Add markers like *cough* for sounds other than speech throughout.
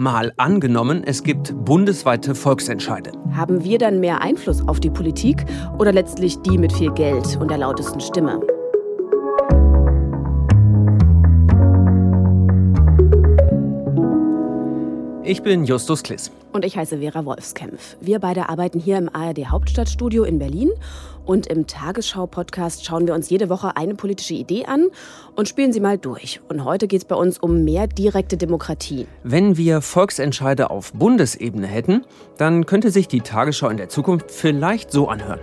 Mal angenommen, es gibt bundesweite Volksentscheide. Haben wir dann mehr Einfluss auf die Politik oder letztlich die mit viel Geld und der lautesten Stimme? Ich bin Justus Kliss. Und ich heiße Vera Wolfskämpf. Wir beide arbeiten hier im ARD Hauptstadtstudio in Berlin. Und im Tagesschau-Podcast schauen wir uns jede Woche eine politische Idee an und spielen sie mal durch. Und heute geht es bei uns um mehr direkte Demokratie. Wenn wir Volksentscheide auf Bundesebene hätten, dann könnte sich die Tagesschau in der Zukunft vielleicht so anhören.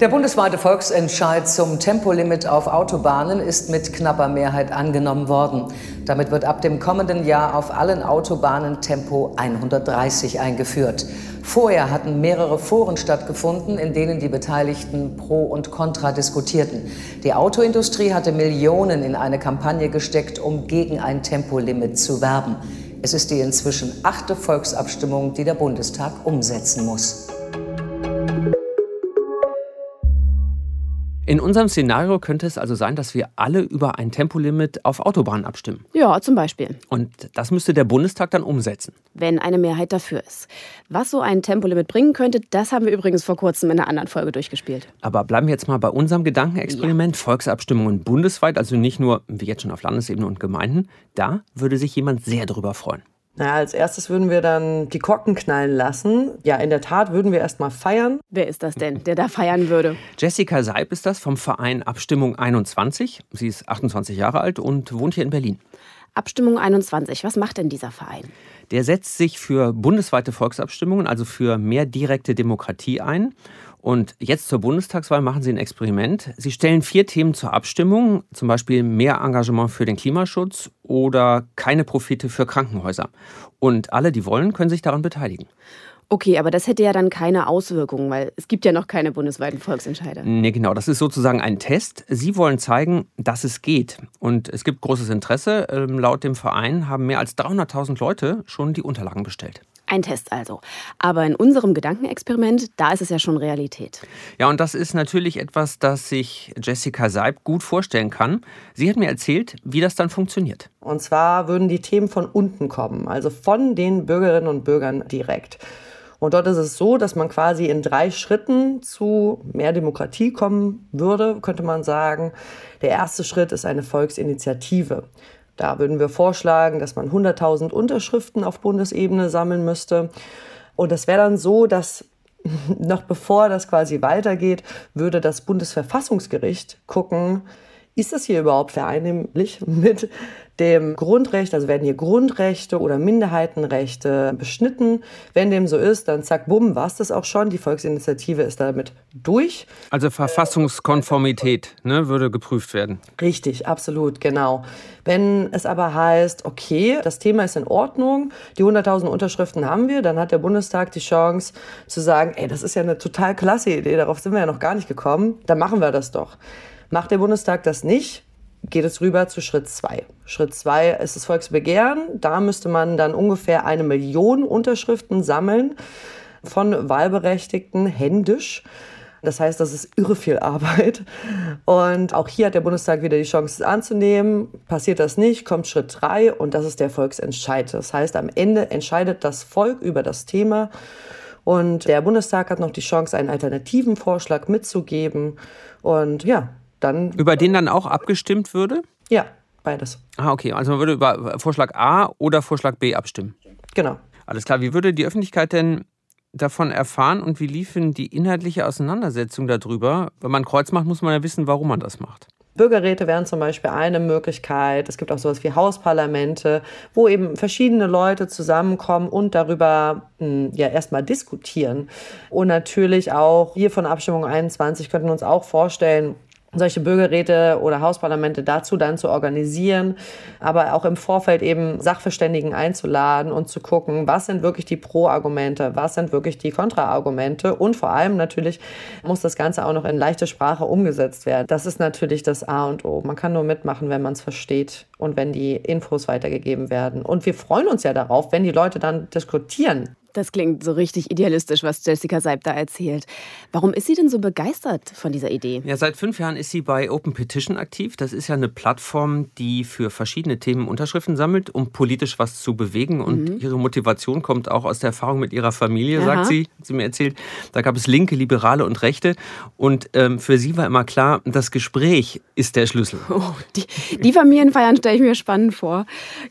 Der bundesweite Volksentscheid zum Tempolimit auf Autobahnen ist mit knapper Mehrheit angenommen worden. Damit wird ab dem kommenden Jahr auf allen Autobahnen Tempo 130 eingeführt. Vorher hatten mehrere Foren stattgefunden, in denen die Beteiligten Pro und Contra diskutierten. Die Autoindustrie hatte Millionen in eine Kampagne gesteckt, um gegen ein Tempolimit zu werben. Es ist die inzwischen achte Volksabstimmung, die der Bundestag umsetzen muss. In unserem Szenario könnte es also sein, dass wir alle über ein Tempolimit auf Autobahnen abstimmen. Ja, zum Beispiel. Und das müsste der Bundestag dann umsetzen. Wenn eine Mehrheit dafür ist. Was so ein Tempolimit bringen könnte, das haben wir übrigens vor kurzem in einer anderen Folge durchgespielt. Aber bleiben wir jetzt mal bei unserem Gedankenexperiment. Ja. Volksabstimmungen bundesweit, also nicht nur wie jetzt schon auf Landesebene und Gemeinden. Da würde sich jemand sehr darüber freuen. Naja, als erstes würden wir dann die Korken knallen lassen. Ja, in der Tat würden wir erstmal feiern. Wer ist das denn, der da feiern würde? Jessica Seib ist das vom Verein Abstimmung 21. Sie ist 28 Jahre alt und wohnt hier in Berlin. Abstimmung 21, was macht denn dieser Verein? Der setzt sich für bundesweite Volksabstimmungen, also für mehr direkte Demokratie ein. Und jetzt zur Bundestagswahl machen Sie ein Experiment. Sie stellen vier Themen zur Abstimmung, zum Beispiel mehr Engagement für den Klimaschutz oder keine Profite für Krankenhäuser. Und alle, die wollen, können sich daran beteiligen. Okay, aber das hätte ja dann keine Auswirkungen, weil es gibt ja noch keine bundesweiten Volksentscheide. Nee, genau. Das ist sozusagen ein Test. Sie wollen zeigen, dass es geht. Und es gibt großes Interesse. Ähm, laut dem Verein haben mehr als 300.000 Leute schon die Unterlagen bestellt. Ein Test also. Aber in unserem Gedankenexperiment, da ist es ja schon Realität. Ja, und das ist natürlich etwas, das sich Jessica Seib gut vorstellen kann. Sie hat mir erzählt, wie das dann funktioniert. Und zwar würden die Themen von unten kommen, also von den Bürgerinnen und Bürgern direkt. Und dort ist es so, dass man quasi in drei Schritten zu mehr Demokratie kommen würde, könnte man sagen. Der erste Schritt ist eine Volksinitiative. Da würden wir vorschlagen, dass man 100.000 Unterschriften auf Bundesebene sammeln müsste. Und das wäre dann so, dass *laughs* noch bevor das quasi weitergeht, würde das Bundesverfassungsgericht gucken, ist das hier überhaupt vereinheitlich *laughs* mit dem Grundrecht, also werden hier Grundrechte oder Minderheitenrechte beschnitten. Wenn dem so ist, dann zack, bumm, war es das auch schon. Die Volksinitiative ist damit durch. Also Verfassungskonformität ne, würde geprüft werden. Richtig, absolut, genau. Wenn es aber heißt, okay, das Thema ist in Ordnung, die 100.000 Unterschriften haben wir, dann hat der Bundestag die Chance zu sagen, ey, das ist ja eine total klasse Idee, darauf sind wir ja noch gar nicht gekommen, dann machen wir das doch. Macht der Bundestag das nicht, geht es rüber zu Schritt zwei. Schritt zwei ist das Volksbegehren. Da müsste man dann ungefähr eine Million Unterschriften sammeln von Wahlberechtigten händisch. Das heißt, das ist irre viel Arbeit. Und auch hier hat der Bundestag wieder die Chance, es anzunehmen. Passiert das nicht, kommt Schritt drei und das ist der Volksentscheid. Das heißt, am Ende entscheidet das Volk über das Thema. Und der Bundestag hat noch die Chance, einen alternativen Vorschlag mitzugeben. Und ja, dann. Über den dann auch abgestimmt würde? Ja, beides. Ah, okay. Also man würde über Vorschlag A oder Vorschlag B abstimmen. Genau. Alles klar. Wie würde die Öffentlichkeit denn davon erfahren und wie liefen die inhaltliche Auseinandersetzung darüber? Wenn man Kreuz macht, muss man ja wissen, warum man das macht. Bürgerräte wären zum Beispiel eine Möglichkeit. Es gibt auch sowas wie Hausparlamente, wo eben verschiedene Leute zusammenkommen und darüber hm, ja erstmal diskutieren. Und natürlich auch hier von Abstimmung 21 könnten wir uns auch vorstellen, solche Bürgerräte oder Hausparlamente dazu dann zu organisieren, aber auch im Vorfeld eben Sachverständigen einzuladen und zu gucken, was sind wirklich die Pro-Argumente, was sind wirklich die Kontra-Argumente und vor allem natürlich muss das Ganze auch noch in leichte Sprache umgesetzt werden. Das ist natürlich das A und O. Man kann nur mitmachen, wenn man es versteht und wenn die Infos weitergegeben werden. Und wir freuen uns ja darauf, wenn die Leute dann diskutieren Das klingt so richtig idealistisch, was Jessica Seib da erzählt. Warum ist sie denn so begeistert von dieser Idee? Ja, seit fünf Jahren ist sie bei Open Petition aktiv. Das ist ja eine Plattform, die für verschiedene Themen Unterschriften sammelt, um politisch was zu bewegen. Und mhm. ihre Motivation kommt auch aus der Erfahrung mit ihrer Familie, Aha. sagt sie. Sie mir erzählt, da gab es Linke, Liberale und Rechte. Und ähm, für sie war immer klar, das Gespräch ist der Schlüssel. Oh, die, die Familienfeiern stelle ich mir spannend vor.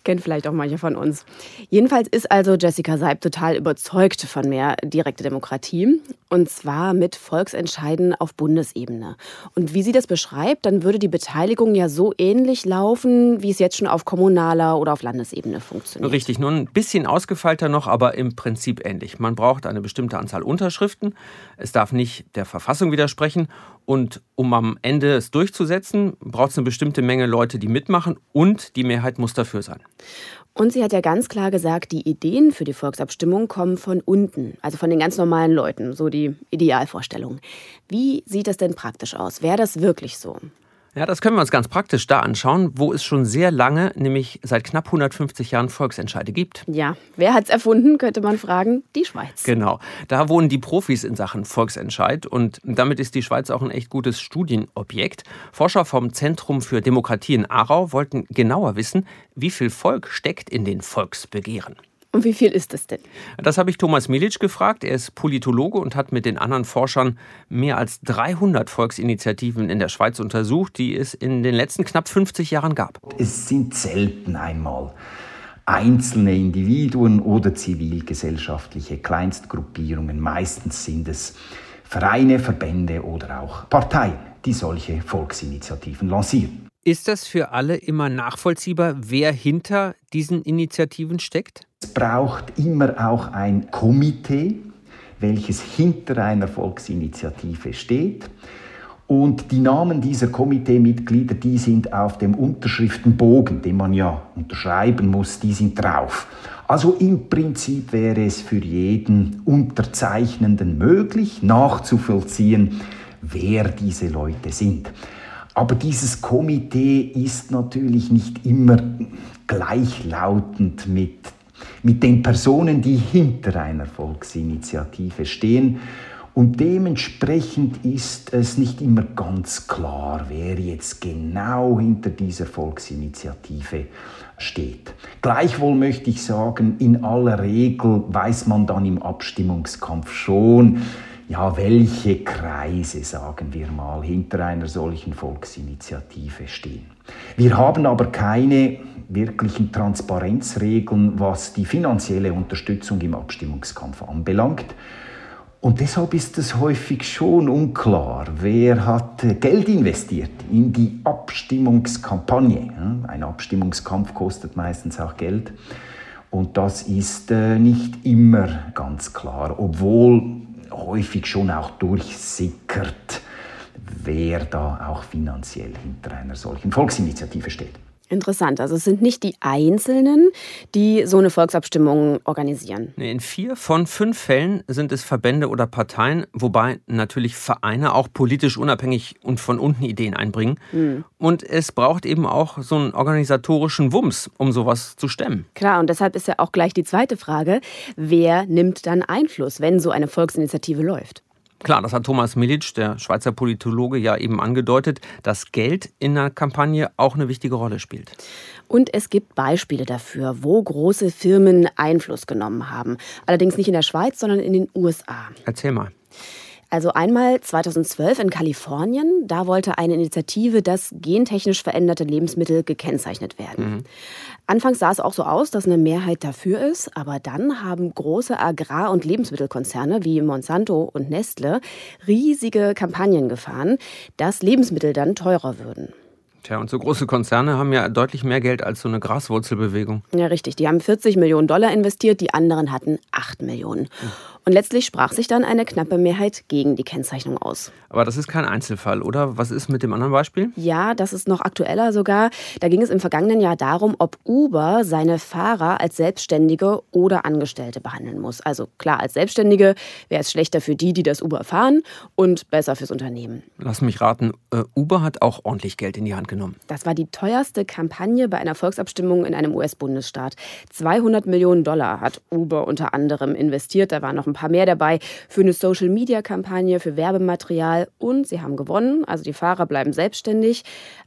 Kennt vielleicht auch manche von uns. Jedenfalls ist also Jessica Seib total überzeugt überzeugt von mehr direkte Demokratie. Und zwar mit Volksentscheiden auf Bundesebene. Und wie sie das beschreibt, dann würde die Beteiligung ja so ähnlich laufen, wie es jetzt schon auf kommunaler oder auf Landesebene funktioniert. Richtig, nur ein bisschen ausgefeilter noch, aber im Prinzip ähnlich. Man braucht eine bestimmte Anzahl Unterschriften. Es darf nicht der Verfassung widersprechen. Und um am Ende es durchzusetzen, braucht es eine bestimmte Menge Leute, die mitmachen und die Mehrheit muss dafür sein. Und sie hat ja ganz klar gesagt, die Ideen für die Volksabstimmung kommen von unten, also von den ganz normalen Leuten, so die Idealvorstellung. Wie sieht das denn praktisch aus? Wäre das wirklich so? Ja, das können wir uns ganz praktisch da anschauen, wo es schon sehr lange, nämlich seit knapp 150 Jahren Volksentscheide gibt. Ja, wer hat es erfunden, könnte man fragen? Die Schweiz. Genau, da wohnen die Profis in Sachen Volksentscheid und damit ist die Schweiz auch ein echt gutes Studienobjekt. Forscher vom Zentrum für Demokratie in Aarau wollten genauer wissen, wie viel Volk steckt in den Volksbegehren. Und wie viel ist es denn? Das habe ich Thomas Milic gefragt. Er ist Politologe und hat mit den anderen Forschern mehr als 300 Volksinitiativen in der Schweiz untersucht, die es in den letzten knapp 50 Jahren gab. Es sind selten einmal einzelne Individuen oder zivilgesellschaftliche Kleinstgruppierungen. Meistens sind es Vereine, Verbände oder auch Parteien, die solche Volksinitiativen lancieren. Ist das für alle immer nachvollziehbar, wer hinter diesen Initiativen steckt? Es braucht immer auch ein Komitee, welches hinter einer Volksinitiative steht. Und die Namen dieser Komiteemitglieder, die sind auf dem Unterschriftenbogen, den man ja unterschreiben muss, die sind drauf. Also im Prinzip wäre es für jeden Unterzeichnenden möglich, nachzuvollziehen, wer diese Leute sind. Aber dieses Komitee ist natürlich nicht immer gleichlautend mit, mit den Personen, die hinter einer Volksinitiative stehen. Und dementsprechend ist es nicht immer ganz klar, wer jetzt genau hinter dieser Volksinitiative steht. Gleichwohl möchte ich sagen, in aller Regel weiß man dann im Abstimmungskampf schon, ja, welche Kreise, sagen wir mal, hinter einer solchen Volksinitiative stehen. Wir haben aber keine wirklichen Transparenzregeln, was die finanzielle Unterstützung im Abstimmungskampf anbelangt. Und deshalb ist es häufig schon unklar, wer hat Geld investiert in die Abstimmungskampagne. Ein Abstimmungskampf kostet meistens auch Geld. Und das ist äh, nicht immer ganz klar, obwohl häufig schon auch durchsickert, wer da auch finanziell hinter einer solchen Volksinitiative steht. Interessant. Also es sind nicht die Einzelnen, die so eine Volksabstimmung organisieren. In vier von fünf Fällen sind es Verbände oder Parteien, wobei natürlich Vereine auch politisch unabhängig und von unten Ideen einbringen. Mhm. Und es braucht eben auch so einen organisatorischen Wumms, um sowas zu stemmen. Klar, und deshalb ist ja auch gleich die zweite Frage, wer nimmt dann Einfluss, wenn so eine Volksinitiative läuft? Klar, das hat Thomas Milic, der Schweizer Politologe, ja eben angedeutet, dass Geld in der Kampagne auch eine wichtige Rolle spielt. Und es gibt Beispiele dafür, wo große Firmen Einfluss genommen haben. Allerdings nicht in der Schweiz, sondern in den USA. Erzähl mal. Also einmal 2012 in Kalifornien, da wollte eine Initiative, dass gentechnisch veränderte Lebensmittel gekennzeichnet werden. Mhm. Anfangs sah es auch so aus, dass eine Mehrheit dafür ist, aber dann haben große Agrar- und Lebensmittelkonzerne wie Monsanto und Nestle riesige Kampagnen gefahren, dass Lebensmittel dann teurer würden. Tja, und so große Konzerne haben ja deutlich mehr Geld als so eine Graswurzelbewegung. Ja, richtig. Die haben 40 Millionen Dollar investiert, die anderen hatten 8 Millionen. Und letztlich sprach sich dann eine knappe Mehrheit gegen die Kennzeichnung aus. Aber das ist kein Einzelfall, oder? Was ist mit dem anderen Beispiel? Ja, das ist noch aktueller sogar. Da ging es im vergangenen Jahr darum, ob Uber seine Fahrer als Selbstständige oder Angestellte behandeln muss. Also klar, als Selbstständige wäre es schlechter für die, die das Uber fahren und besser fürs Unternehmen. Lass mich raten, äh, Uber hat auch ordentlich Geld in die Hand genommen. Das war die teuerste Kampagne bei einer Volksabstimmung in einem US-Bundesstaat. 200 Millionen Dollar hat Uber unter anderem investiert. Da waren noch ein paar mehr dabei für eine Social-Media-Kampagne, für Werbematerial und sie haben gewonnen. Also die Fahrer bleiben selbstständig.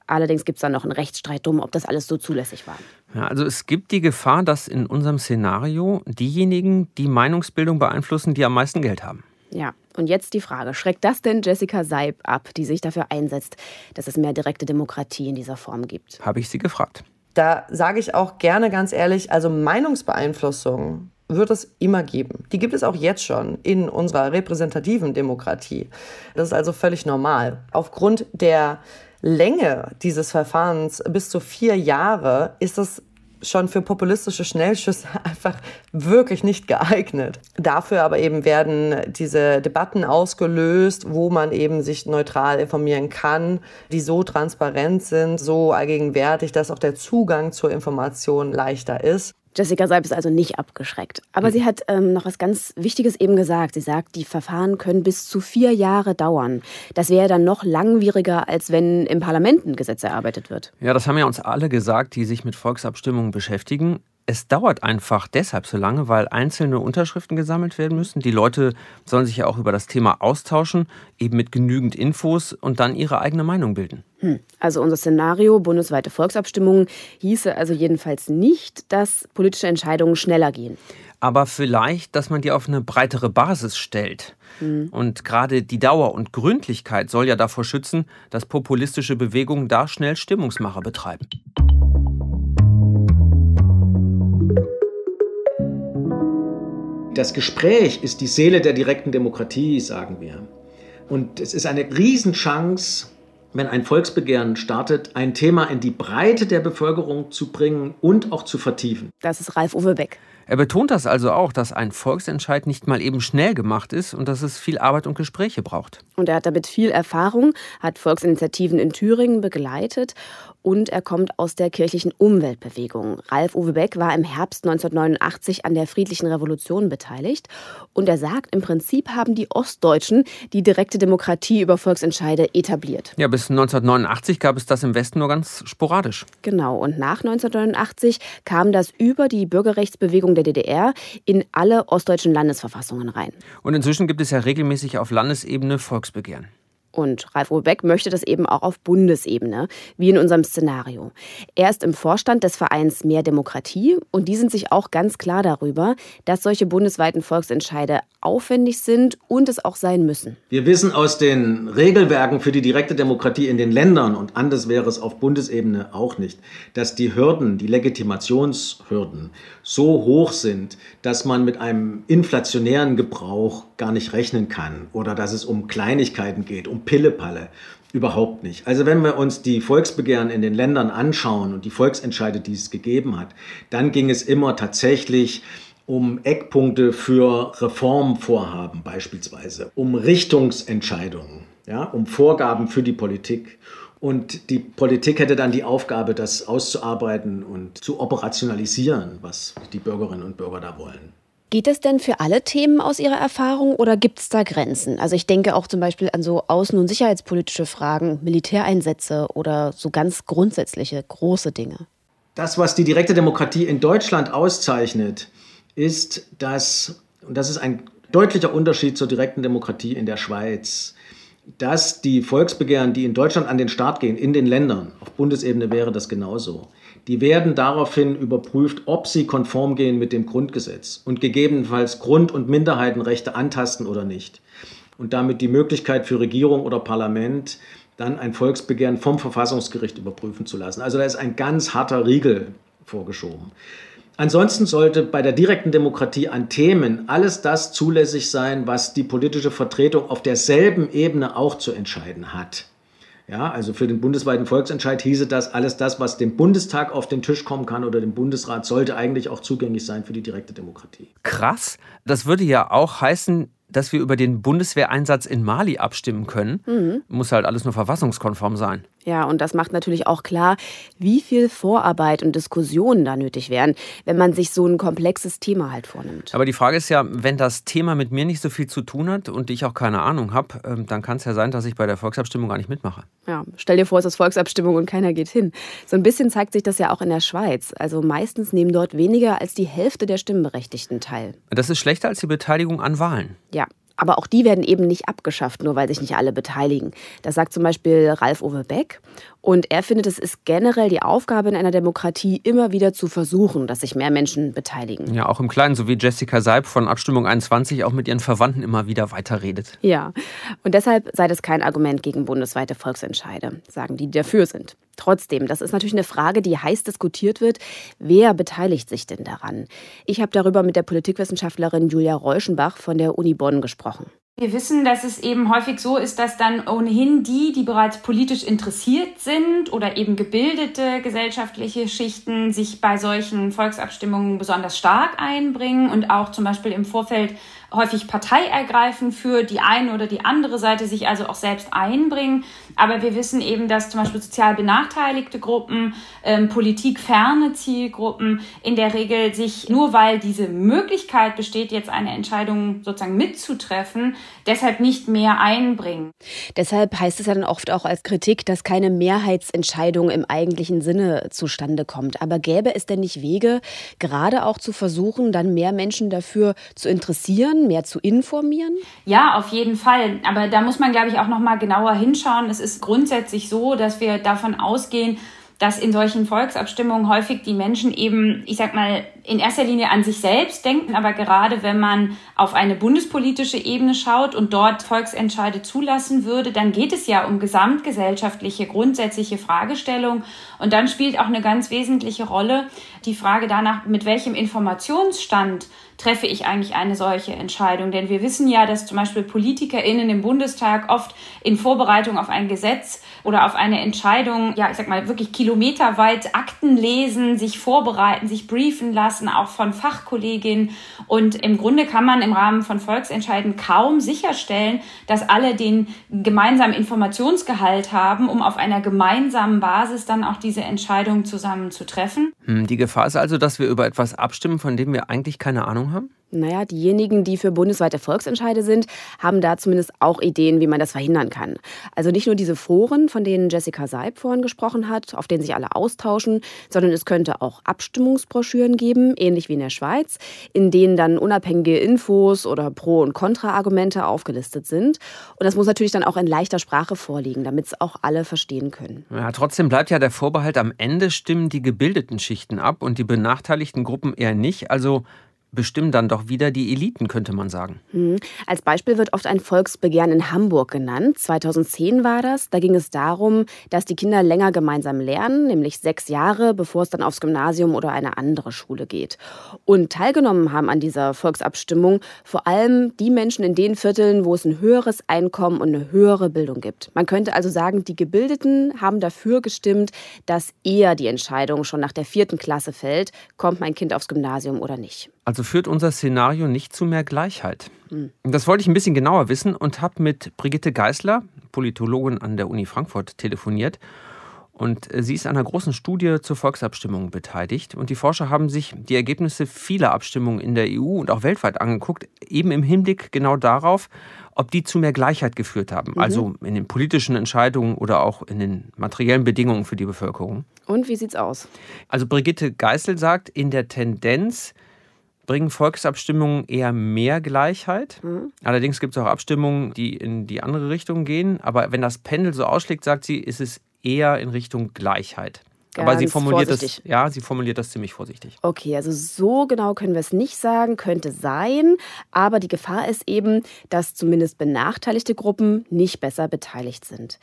Allerdings gibt es dann noch einen Rechtsstreit drum, ob das alles so zulässig war. Ja, also es gibt die Gefahr, dass in unserem Szenario diejenigen die Meinungsbildung beeinflussen, die am meisten Geld haben. Ja, und jetzt die Frage, schreckt das denn Jessica Seib ab, die sich dafür einsetzt, dass es mehr direkte Demokratie in dieser Form gibt? Habe ich sie gefragt. Da sage ich auch gerne ganz ehrlich, also Meinungsbeeinflussung wird es immer geben. Die gibt es auch jetzt schon in unserer repräsentativen Demokratie. Das ist also völlig normal. Aufgrund der Länge dieses Verfahrens bis zu vier Jahre ist es schon für populistische Schnellschüsse *laughs* einfach wirklich nicht geeignet. Dafür aber eben werden diese Debatten ausgelöst, wo man eben sich neutral informieren kann, die so transparent sind, so allgegenwärtig, dass auch der Zugang zur Information leichter ist. Jessica Seib ist also nicht abgeschreckt. Aber mhm. sie hat ähm, noch was ganz Wichtiges eben gesagt. Sie sagt, die Verfahren können bis zu vier Jahre dauern. Das wäre dann noch langwieriger, als wenn im Parlament ein Gesetz erarbeitet wird. Ja, das haben ja uns alle gesagt, die sich mit Volksabstimmungen beschäftigen es dauert einfach deshalb so lange, weil einzelne Unterschriften gesammelt werden müssen. Die Leute sollen sich ja auch über das Thema austauschen, eben mit genügend Infos und dann ihre eigene Meinung bilden. Hm. Also unser Szenario, bundesweite Volksabstimmungen, hieße also jedenfalls nicht, dass politische Entscheidungen schneller gehen. Aber vielleicht, dass man die auf eine breitere Basis stellt. Hm. Und gerade die Dauer und Gründlichkeit soll ja davor schützen, dass populistische Bewegungen da schnell Stimmungsmacher betreiben. Das Gespräch ist die Seele der direkten Demokratie, sagen wir. Und es ist eine Riesenchance, wenn ein Volksbegehren startet, ein Thema in die Breite der Bevölkerung zu bringen und auch zu vertiefen. Das ist Ralf Uwe Beck. Er betont das also auch, dass ein Volksentscheid nicht mal eben schnell gemacht ist und dass es viel Arbeit und Gespräche braucht. Und er hat damit viel Erfahrung, hat Volksinitiativen in Thüringen begleitet und er kommt aus der kirchlichen Umweltbewegung. Ralf Uwe Beck war im Herbst 1989 an der friedlichen Revolution beteiligt und er sagt, im Prinzip haben die Ostdeutschen die direkte Demokratie über Volksentscheide etabliert. Ja, bis 1989 gab es das im Westen nur ganz sporadisch. Genau, und nach 1989 kam das über die Bürgerrechtsbewegung der DDR in alle ostdeutschen Landesverfassungen rein. Und inzwischen gibt es ja regelmäßig auf Landesebene Volksbegehren. Und Ralf Robeck möchte das eben auch auf Bundesebene, wie in unserem Szenario. Er ist im Vorstand des Vereins Mehr Demokratie und die sind sich auch ganz klar darüber, dass solche bundesweiten Volksentscheide aufwendig sind und es auch sein müssen. Wir wissen aus den Regelwerken für die direkte Demokratie in den Ländern, und anders wäre es auf Bundesebene auch nicht, dass die Hürden, die Legitimationshürden so hoch sind, dass man mit einem inflationären Gebrauch gar nicht rechnen kann oder dass es um Kleinigkeiten geht, um Pillepalle. Überhaupt nicht. Also wenn wir uns die Volksbegehren in den Ländern anschauen und die Volksentscheide, die es gegeben hat, dann ging es immer tatsächlich um Eckpunkte für Reformvorhaben beispielsweise, um Richtungsentscheidungen, ja, um Vorgaben für die Politik. Und die Politik hätte dann die Aufgabe, das auszuarbeiten und zu operationalisieren, was die Bürgerinnen und Bürger da wollen. Geht das denn für alle Themen aus Ihrer Erfahrung oder gibt es da Grenzen? Also ich denke auch zum Beispiel an so außen- und sicherheitspolitische Fragen, Militäreinsätze oder so ganz grundsätzliche große Dinge. Das, was die direkte Demokratie in Deutschland auszeichnet, ist, dass, und das ist ein deutlicher Unterschied zur direkten Demokratie in der Schweiz, dass die Volksbegehren, die in Deutschland an den Start gehen, in den Ländern, auf Bundesebene wäre das genauso, die werden daraufhin überprüft, ob sie konform gehen mit dem Grundgesetz und gegebenenfalls Grund- und Minderheitenrechte antasten oder nicht. Und damit die Möglichkeit für Regierung oder Parlament, dann ein Volksbegehren vom Verfassungsgericht überprüfen zu lassen. Also da ist ein ganz harter Riegel vorgeschoben. Ansonsten sollte bei der direkten Demokratie an Themen alles das zulässig sein, was die politische Vertretung auf derselben Ebene auch zu entscheiden hat. Ja, also für den bundesweiten Volksentscheid hieße das, alles das, was dem Bundestag auf den Tisch kommen kann oder dem Bundesrat, sollte eigentlich auch zugänglich sein für die direkte Demokratie. Krass. Das würde ja auch heißen, dass wir über den Bundeswehreinsatz in Mali abstimmen können. Mhm. Muss halt alles nur verfassungskonform sein. Ja, und das macht natürlich auch klar, wie viel Vorarbeit und Diskussionen da nötig wären, wenn man sich so ein komplexes Thema halt vornimmt. Aber die Frage ist ja, wenn das Thema mit mir nicht so viel zu tun hat und ich auch keine Ahnung habe, ähm, dann kann es ja sein, dass ich bei der Volksabstimmung gar nicht mitmache. Ja, stell dir vor, es ist Volksabstimmung und keiner geht hin. So ein bisschen zeigt sich das ja auch in der Schweiz. Also meistens nehmen dort weniger als die Hälfte der Stimmberechtigten teil. Das ist schlechter als die Beteiligung an Wahlen. Ja, aber auch die werden eben nicht abgeschafft, nur weil sich nicht alle beteiligen. Das sagt zum Beispiel Ralf Uwe Beck. Und er findet, es ist generell die Aufgabe in einer Demokratie, immer wieder zu versuchen, dass sich mehr Menschen beteiligen. Ja, auch im Kleinen, so wie Jessica Seib von Abstimmung 21 auch mit ihren Verwandten immer wieder weiterredet. Ja, und deshalb sei das kein Argument gegen bundesweite Volksentscheide, sagen die, die dafür sind. Trotzdem, das ist natürlich eine Frage, die heiß diskutiert wird. Wer beteiligt sich denn daran? Ich habe darüber mit der Politikwissenschaftlerin Julia Reuschenbach von der Uni Bonn gesprochen. Wir wissen, dass es eben häufig so ist, dass dann ohnehin die, die bereits politisch interessiert sind oder eben gebildete gesellschaftliche Schichten sich bei solchen Volksabstimmungen besonders stark einbringen und auch zum Beispiel im Vorfeld häufig Partei ergreifen für die eine oder die andere Seite, sich also auch selbst einbringen. Aber wir wissen eben, dass zum Beispiel sozial benachteiligte Gruppen, ähm, politikferne Zielgruppen in der Regel sich nur weil diese Möglichkeit besteht, jetzt eine Entscheidung sozusagen mitzutreffen, deshalb nicht mehr einbringen. Deshalb heißt es ja dann oft auch als Kritik, dass keine Mehrheitsentscheidung im eigentlichen Sinne zustande kommt. Aber gäbe es denn nicht Wege, gerade auch zu versuchen, dann mehr Menschen dafür zu interessieren, mehr zu informieren? Ja, auf jeden Fall. Aber da muss man, glaube ich, auch noch mal genauer hinschauen. Es ist grundsätzlich so, dass wir davon ausgehen, dass in solchen Volksabstimmungen häufig die Menschen eben, ich sag mal, in erster Linie an sich selbst denken, aber gerade wenn man auf eine bundespolitische Ebene schaut und dort Volksentscheide zulassen würde, dann geht es ja um gesamtgesellschaftliche, grundsätzliche Fragestellungen. Und dann spielt auch eine ganz wesentliche Rolle die Frage danach, mit welchem Informationsstand treffe ich eigentlich eine solche Entscheidung? Denn wir wissen ja, dass zum Beispiel PolitikerInnen im Bundestag oft in Vorbereitung auf ein Gesetz oder auf eine Entscheidung, ja, ich sag mal, wirklich kilometerweit Akten lesen, sich vorbereiten, sich briefen lassen, auch von Fachkolleginnen. Und im Grunde kann man im Rahmen von Volksentscheiden kaum sicherstellen, dass alle den gemeinsamen Informationsgehalt haben, um auf einer gemeinsamen Basis dann auch diese Entscheidung zusammen zu treffen. Hm, die Gefahr ist also, dass wir über etwas abstimmen, von dem wir eigentlich keine Ahnung haben? Naja, diejenigen, die für bundesweite Volksentscheide sind, haben da zumindest auch Ideen, wie man das verhindern kann. Also nicht nur diese Foren, von denen Jessica Seib vorhin gesprochen hat, auf denen sich alle austauschen, sondern es könnte auch Abstimmungsbroschüren geben, ähnlich wie in der Schweiz, in denen dann unabhängige Infos oder Pro- und Kontra-Argumente aufgelistet sind. Und das muss natürlich dann auch in leichter Sprache vorliegen, damit es auch alle verstehen können. Ja, trotzdem bleibt ja der Vorbehalt, am Ende stimmen die gebildeten Schichten ab und die benachteiligten Gruppen eher nicht. Also bestimmen dann doch wieder die Eliten, könnte man sagen. Hm. Als Beispiel wird oft ein Volksbegehren in Hamburg genannt. 2010 war das. Da ging es darum, dass die Kinder länger gemeinsam lernen, nämlich sechs Jahre, bevor es dann aufs Gymnasium oder eine andere Schule geht. Und teilgenommen haben an dieser Volksabstimmung vor allem die Menschen in den Vierteln, wo es ein höheres Einkommen und eine höhere Bildung gibt. Man könnte also sagen, die Gebildeten haben dafür gestimmt, dass eher die Entscheidung schon nach der vierten Klasse fällt, kommt mein Kind aufs Gymnasium oder nicht. Also führt unser Szenario nicht zu mehr Gleichheit. Hm. Das wollte ich ein bisschen genauer wissen und habe mit Brigitte Geisler, Politologin an der Uni Frankfurt, telefoniert. Und äh, sie ist an einer großen Studie zur Volksabstimmung beteiligt. Und die Forscher haben sich die Ergebnisse vieler Abstimmungen in der EU und auch weltweit angeguckt, eben im Hinblick genau darauf, ob die zu mehr Gleichheit geführt haben. Mhm. Also in den politischen Entscheidungen oder auch in den materiellen Bedingungen für die Bevölkerung. Und wie sieht's aus? Also Brigitte Geisel sagt, in der Tendenz bringen Volksabstimmungen eher mehr Gleichheit. Mhm. Allerdings gibt es auch Abstimmungen, die in die andere Richtung gehen. Aber wenn das Pendel so ausschlägt, sagt sie, ist es eher in Richtung Gleichheit. Ganz Aber sie formuliert, das, ja, sie formuliert das ziemlich vorsichtig. Okay, also so genau können wir es nicht sagen, könnte sein. Aber die Gefahr ist eben, dass zumindest benachteiligte Gruppen nicht besser beteiligt sind.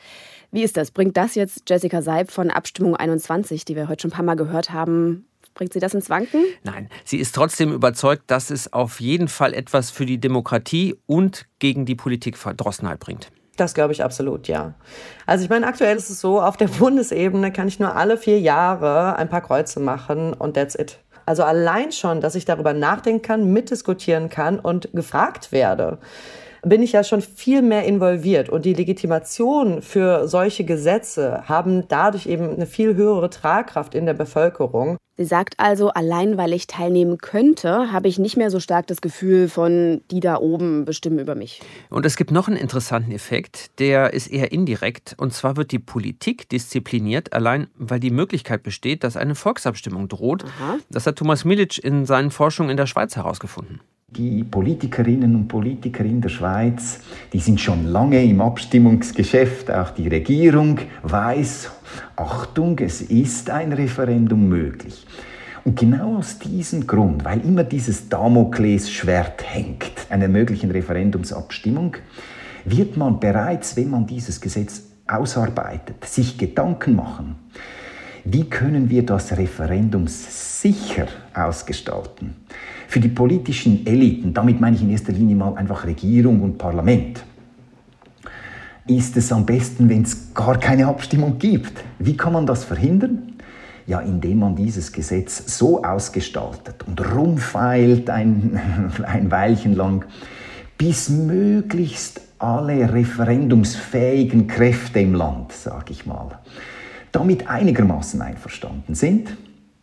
Wie ist das? Bringt das jetzt Jessica Seib von Abstimmung 21, die wir heute schon ein paar Mal gehört haben, Bringt sie das ins Wanken? Nein, sie ist trotzdem überzeugt, dass es auf jeden Fall etwas für die Demokratie und gegen die Politikverdrossenheit bringt. Das glaube ich absolut, ja. Also ich meine, aktuell ist es so, auf der *laughs* Bundesebene kann ich nur alle vier Jahre ein paar Kreuze machen und that's it. Also allein schon, dass ich darüber nachdenken kann, mitdiskutieren kann und gefragt werde bin ich ja schon viel mehr involviert und die Legitimation für solche Gesetze haben dadurch eben eine viel höhere Tragkraft in der Bevölkerung. Sie sagt also, allein weil ich teilnehmen könnte, habe ich nicht mehr so stark das Gefühl von, die da oben bestimmen über mich. Und es gibt noch einen interessanten Effekt, der ist eher indirekt. Und zwar wird die Politik diszipliniert, allein weil die Möglichkeit besteht, dass eine Volksabstimmung droht. Aha. Das hat Thomas Milic in seinen Forschungen in der Schweiz herausgefunden. Die Politikerinnen und Politiker in der Schweiz, die sind schon lange im Abstimmungsgeschäft. Auch die Regierung weiß, Achtung, es ist ein Referendum möglich. Und genau aus diesem Grund, weil immer dieses Damoklesschwert hängt, einer möglichen Referendumsabstimmung, wird man bereits, wenn man dieses Gesetz ausarbeitet, sich Gedanken machen, wie können wir das Referendum sicher ausgestalten? Für die politischen Eliten, damit meine ich in erster Linie mal einfach Regierung und Parlament, ist es am besten, wenn es gar keine Abstimmung gibt. Wie kann man das verhindern? Ja, indem man dieses Gesetz so ausgestaltet und rumfeilt ein, *laughs* ein Weilchen lang, bis möglichst alle referendumsfähigen Kräfte im Land, sage ich mal, damit einigermaßen einverstanden sind.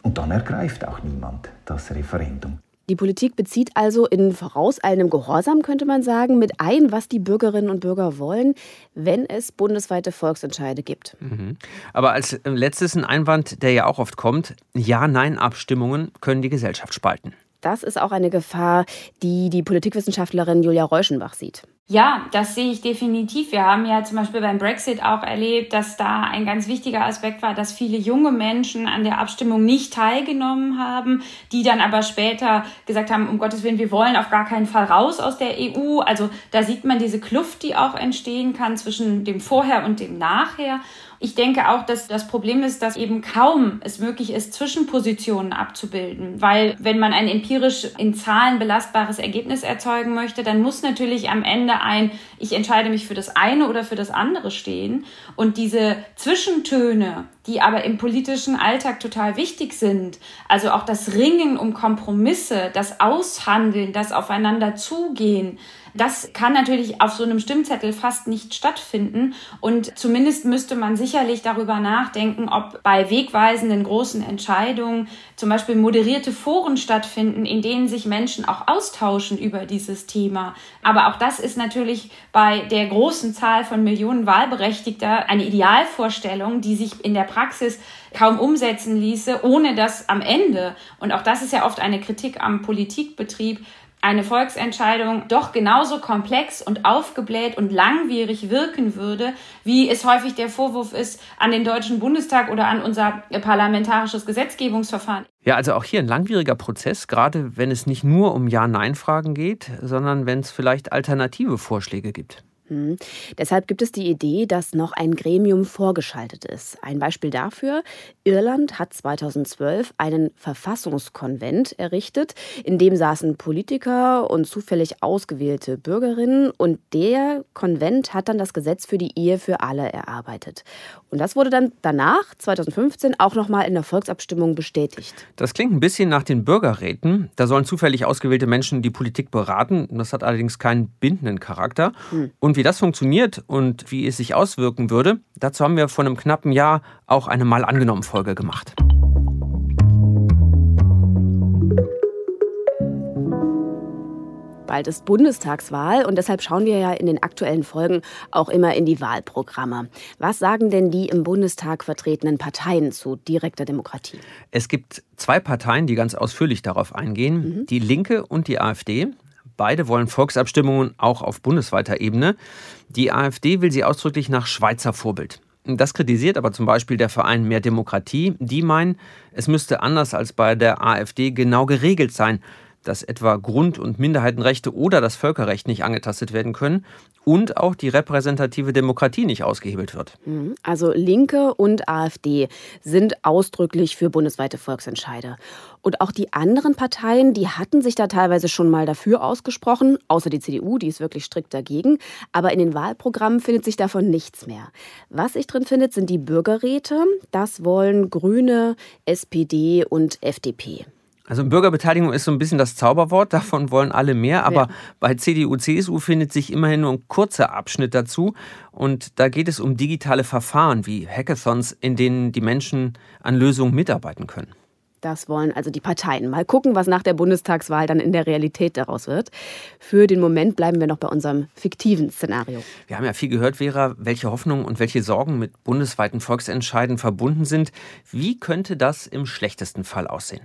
Und dann ergreift auch niemand das Referendum. Die Politik bezieht also in vorauseilendem Gehorsam, könnte man sagen, mit ein, was die Bürgerinnen und Bürger wollen, wenn es bundesweite Volksentscheide gibt. Mhm. Aber als letztes ein Einwand, der ja auch oft kommt, Ja-Nein-Abstimmungen können die Gesellschaft spalten. Das ist auch eine Gefahr, die die Politikwissenschaftlerin Julia Reuschenbach sieht. Ja, das sehe ich definitiv. Wir haben ja zum Beispiel beim Brexit auch erlebt, dass da ein ganz wichtiger Aspekt war, dass viele junge Menschen an der Abstimmung nicht teilgenommen haben, die dann aber später gesagt haben, um Gottes Willen, wir wollen auf gar keinen Fall raus aus der EU. Also da sieht man diese Kluft, die auch entstehen kann zwischen dem Vorher und dem Nachher. Ich denke auch, dass das Problem ist, dass eben kaum es möglich ist, Zwischenpositionen abzubilden. Weil wenn man ein empirisch in Zahlen belastbares Ergebnis erzeugen möchte, dann muss natürlich am Ende ein, ich entscheide mich für das eine oder für das andere stehen. Und diese Zwischentöne, die aber im politischen Alltag total wichtig sind, also auch das Ringen um Kompromisse, das Aushandeln, das Aufeinander zugehen, das kann natürlich auf so einem Stimmzettel fast nicht stattfinden. Und zumindest müsste man sicherlich darüber nachdenken, ob bei wegweisenden großen Entscheidungen zum Beispiel moderierte Foren stattfinden, in denen sich Menschen auch austauschen über dieses Thema. Aber auch das ist natürlich bei der großen Zahl von Millionen Wahlberechtigter eine Idealvorstellung, die sich in der Praxis kaum umsetzen ließe, ohne dass am Ende, und auch das ist ja oft eine Kritik am Politikbetrieb, eine Volksentscheidung doch genauso komplex und aufgebläht und langwierig wirken würde, wie es häufig der Vorwurf ist an den Deutschen Bundestag oder an unser parlamentarisches Gesetzgebungsverfahren. Ja, also auch hier ein langwieriger Prozess, gerade wenn es nicht nur um Ja-Nein-Fragen geht, sondern wenn es vielleicht alternative Vorschläge gibt. Mhm. Deshalb gibt es die Idee, dass noch ein Gremium vorgeschaltet ist. Ein Beispiel dafür, Irland hat 2012 einen Verfassungskonvent errichtet, in dem saßen Politiker und zufällig ausgewählte Bürgerinnen und der Konvent hat dann das Gesetz für die Ehe für alle erarbeitet. Und das wurde dann danach, 2015, auch nochmal in der Volksabstimmung bestätigt. Das klingt ein bisschen nach den Bürgerräten. Da sollen zufällig ausgewählte Menschen die Politik beraten. Das hat allerdings keinen bindenden Charakter. Hm. Und wie das funktioniert und wie es sich auswirken würde, dazu haben wir vor einem knappen Jahr auch eine Mal angenommen Folge gemacht. Bald ist Bundestagswahl und deshalb schauen wir ja in den aktuellen Folgen auch immer in die Wahlprogramme. Was sagen denn die im Bundestag vertretenen Parteien zu direkter Demokratie? Es gibt zwei Parteien, die ganz ausführlich darauf eingehen, mhm. die Linke und die AfD. Beide wollen Volksabstimmungen auch auf bundesweiter Ebene. Die AfD will sie ausdrücklich nach Schweizer Vorbild. Das kritisiert aber zum Beispiel der Verein Mehr Demokratie. Die meinen, es müsste anders als bei der AfD genau geregelt sein, dass etwa Grund- und Minderheitenrechte oder das Völkerrecht nicht angetastet werden können und auch die repräsentative Demokratie nicht ausgehebelt wird. Mhm. Also Linke und AfD sind ausdrücklich für bundesweite Volksentscheide. Und auch die anderen Parteien, die hatten sich da teilweise schon mal dafür ausgesprochen, außer die CDU, die ist wirklich strikt dagegen. Aber in den Wahlprogrammen findet sich davon nichts mehr. Was sich drin findet, sind die Bürgerräte. Das wollen Grüne, SPD und FDP. Also Bürgerbeteiligung ist so ein bisschen das Zauberwort, *laughs* davon wollen alle mehr, aber ja. bei CDU, CSU findet sich immerhin nur ein kurzer Abschnitt dazu und da geht es um digitale Verfahren wie Hackathons, in denen die Menschen an Lösungen mitarbeiten können. Das wollen also die Parteien. Mal gucken, was nach der Bundestagswahl dann in der Realität daraus wird. Für den Moment bleiben wir noch bei unserem fiktiven Szenario. Wir haben ja viel gehört, Vera, welche Hoffnungen und welche Sorgen mit bundesweiten Volksentscheiden verbunden sind. Wie könnte das im schlechtesten Fall aussehen?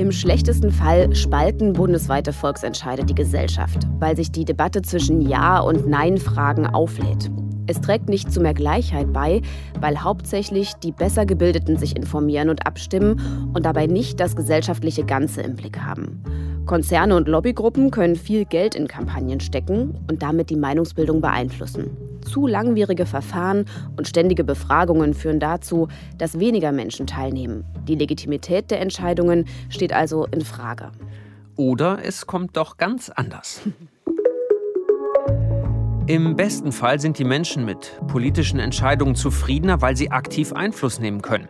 Im schlechtesten Fall spalten bundesweite Volksentscheide die Gesellschaft, weil sich die Debatte zwischen Ja- und Nein-Fragen auflädt. Es trägt nicht zu mehr Gleichheit bei, weil hauptsächlich die besser gebildeten sich informieren und abstimmen und dabei nicht das gesellschaftliche Ganze im Blick haben. Konzerne und Lobbygruppen können viel Geld in Kampagnen stecken und damit die Meinungsbildung beeinflussen. Zu langwierige Verfahren und ständige Befragungen führen dazu, dass weniger Menschen teilnehmen. Die Legitimität der Entscheidungen steht also in Frage. Oder es kommt doch ganz anders. Im besten Fall sind die Menschen mit politischen Entscheidungen zufriedener, weil sie aktiv Einfluss nehmen können.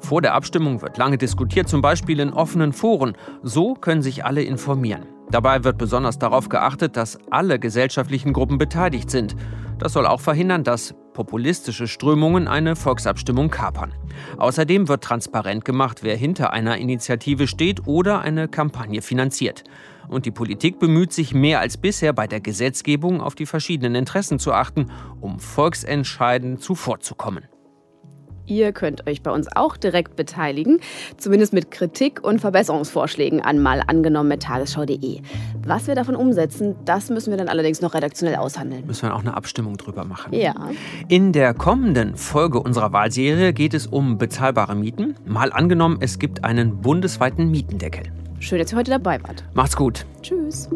Vor der Abstimmung wird lange diskutiert, zum Beispiel in offenen Foren. So können sich alle informieren. Dabei wird besonders darauf geachtet, dass alle gesellschaftlichen Gruppen beteiligt sind. Das soll auch verhindern, dass populistische Strömungen eine Volksabstimmung kapern. Außerdem wird transparent gemacht, wer hinter einer Initiative steht oder eine Kampagne finanziert. Und die Politik bemüht sich mehr als bisher bei der Gesetzgebung auf die verschiedenen Interessen zu achten, um Volksentscheiden zuvorzukommen. Ihr könnt euch bei uns auch direkt beteiligen, zumindest mit Kritik und Verbesserungsvorschlägen an mal angenommen mit tagesschau.de. Was wir davon umsetzen, das müssen wir dann allerdings noch redaktionell aushandeln. Müssen wir auch eine Abstimmung drüber machen. Ja. In der kommenden Folge unserer Wahlserie geht es um bezahlbare Mieten. Mal angenommen, es gibt einen bundesweiten Mietendeckel. Schön, dass ihr heute dabei wart. Macht's gut. Tschüss.